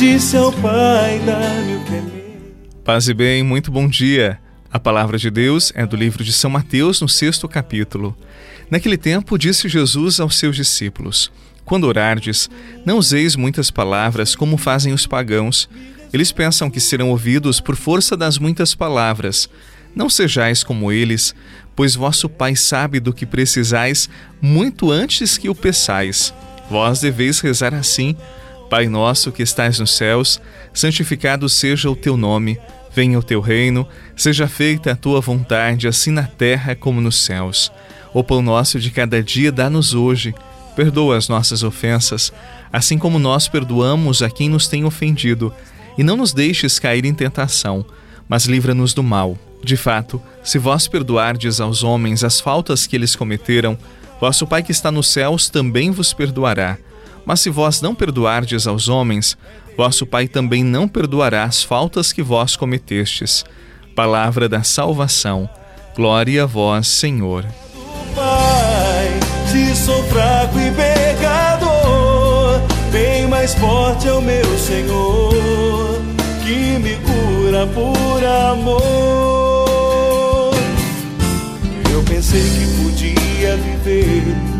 disse ao pai: Dá-me o que é. Paz e bem, muito bom dia. A palavra de Deus é do livro de São Mateus, no sexto capítulo. Naquele tempo, disse Jesus aos seus discípulos: Quando orardes, não useis muitas palavras como fazem os pagãos. Eles pensam que serão ouvidos por força das muitas palavras. Não sejais como eles, pois vosso Pai sabe do que precisais muito antes que o peçais. Vós deveis rezar assim: Pai nosso que estais nos céus, santificado seja o teu nome, venha o teu reino, seja feita a tua vontade, assim na terra como nos céus. O pão nosso de cada dia dá-nos hoje. Perdoa as nossas ofensas, assim como nós perdoamos a quem nos tem ofendido, e não nos deixes cair em tentação, mas livra-nos do mal. De fato, se vós perdoardes aos homens as faltas que eles cometeram, vosso Pai que está nos céus também vos perdoará. Mas se vós não perdoardes aos homens, vosso Pai também não perdoará as faltas que vós cometestes. Palavra da salvação. Glória a vós, Senhor. Pai, se sou fraco e pecador, bem mais forte é o meu Senhor, que me cura por amor. Eu pensei que podia viver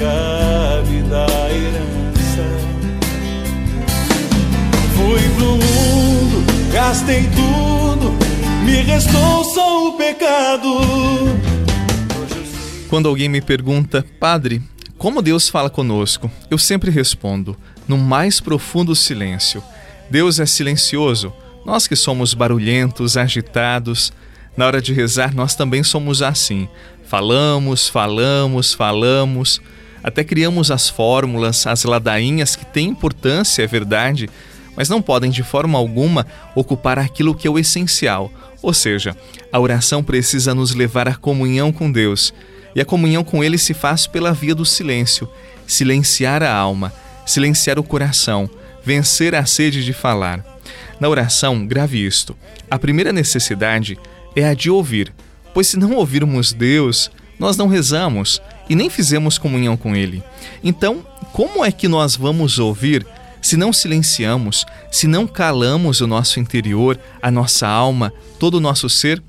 cabe da herança. Fui pro mundo, gastei tudo, me restou só o pecado. Quando alguém me pergunta, Padre, como Deus fala conosco? Eu sempre respondo, no mais profundo silêncio. Deus é silencioso. Nós que somos barulhentos, agitados, na hora de rezar nós também somos assim. Falamos, falamos, falamos, até criamos as fórmulas, as ladainhas que têm importância, é verdade, mas não podem de forma alguma ocupar aquilo que é o essencial. Ou seja, a oração precisa nos levar à comunhão com Deus. E a comunhão com Ele se faz pela via do silêncio silenciar a alma, silenciar o coração, vencer a sede de falar. Na oração, grave isto: a primeira necessidade é a de ouvir Pois se não ouvirmos Deus, nós não rezamos e nem fizemos comunhão com Ele. Então, como é que nós vamos ouvir se não silenciamos, se não calamos o nosso interior, a nossa alma, todo o nosso ser?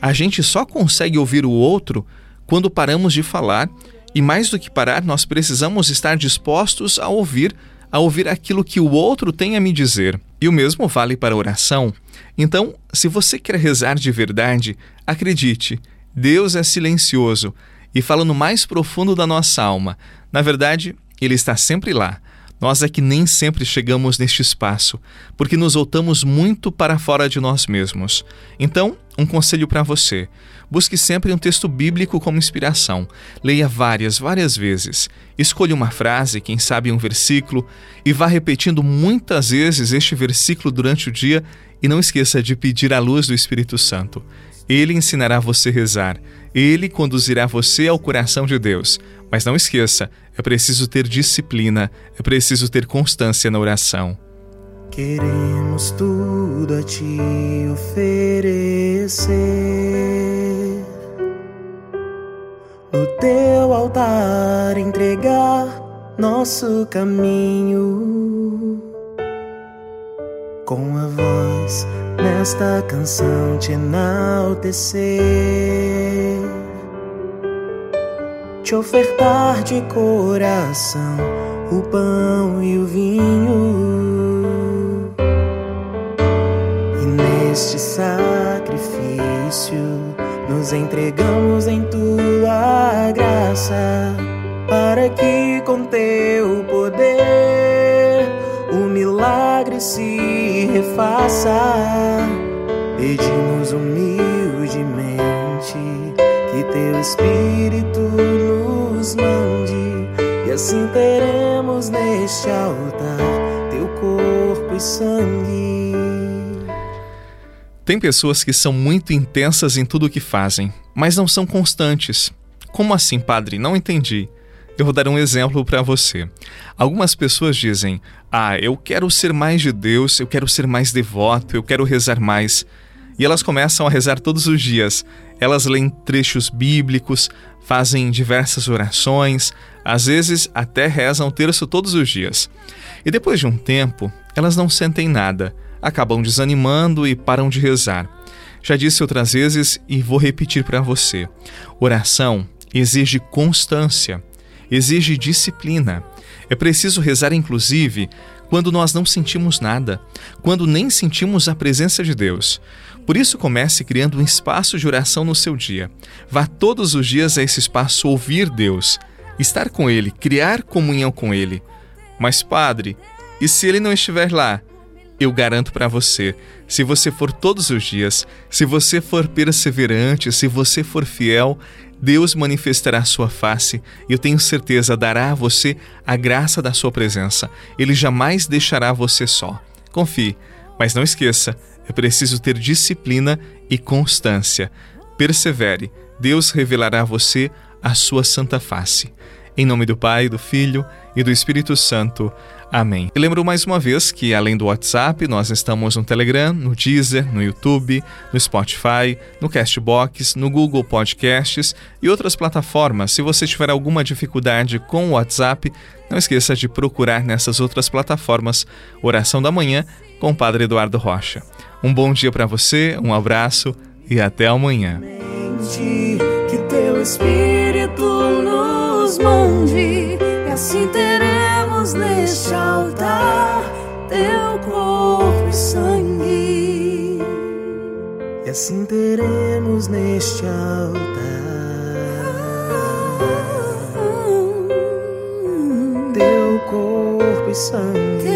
A gente só consegue ouvir o outro quando paramos de falar e, mais do que parar, nós precisamos estar dispostos a ouvir, a ouvir aquilo que o outro tem a me dizer. E o mesmo vale para a oração. Então, se você quer rezar de verdade, acredite, Deus é silencioso e fala no mais profundo da nossa alma. Na verdade, Ele está sempre lá. Nós é que nem sempre chegamos neste espaço, porque nos voltamos muito para fora de nós mesmos. Então, um conselho para você: busque sempre um texto bíblico como inspiração. Leia várias, várias vezes. Escolha uma frase, quem sabe um versículo, e vá repetindo muitas vezes este versículo durante o dia e não esqueça de pedir a luz do Espírito Santo. Ele ensinará você a rezar. Ele conduzirá você ao coração de Deus. Mas não esqueça, é preciso ter disciplina, é preciso ter constância na oração. Queremos tudo a te oferecer. No teu altar entregar nosso caminho com a voz nesta canção te enaltecer. te ofertar de coração o pão e o vinho. E neste sacrifício nos entregamos em tua graça, para que com teu poder o milagre se refaça. Pedimos humildemente que teu Espírito nos mande, e assim teremos neste altar teu corpo e sangue. Tem pessoas que são muito intensas em tudo o que fazem, mas não são constantes. Como assim, padre? Não entendi. Eu vou dar um exemplo para você. Algumas pessoas dizem: Ah, eu quero ser mais de Deus, eu quero ser mais devoto, eu quero rezar mais. E elas começam a rezar todos os dias. Elas leem trechos bíblicos, fazem diversas orações, às vezes até rezam o terço todos os dias. E depois de um tempo, elas não sentem nada, acabam desanimando e param de rezar. Já disse outras vezes e vou repetir para você: oração exige constância, exige disciplina. É preciso rezar, inclusive, quando nós não sentimos nada, quando nem sentimos a presença de Deus. Por isso, comece criando um espaço de oração no seu dia. Vá todos os dias a esse espaço ouvir Deus, estar com Ele, criar comunhão com Ele. Mas, Padre, e se Ele não estiver lá? Eu garanto para você, se você for todos os dias, se você for perseverante, se você for fiel, Deus manifestará sua face e eu tenho certeza dará a você a graça da sua presença. Ele jamais deixará você só. Confie, mas não esqueça, é preciso ter disciplina e constância. Persevere, Deus revelará a você a sua santa face. Em nome do Pai, do Filho e do Espírito Santo. Amém. E lembro mais uma vez que, além do WhatsApp, nós estamos no Telegram, no Deezer, no YouTube, no Spotify, no Castbox, no Google Podcasts e outras plataformas. Se você tiver alguma dificuldade com o WhatsApp, não esqueça de procurar nessas outras plataformas Oração da Manhã com o Padre Eduardo Rocha. Um bom dia para você, um abraço e até amanhã. Que teu Espírito nos mande, assim teremos neste altar teu corpo e sangue. E assim teremos neste altar teu corpo e sangue.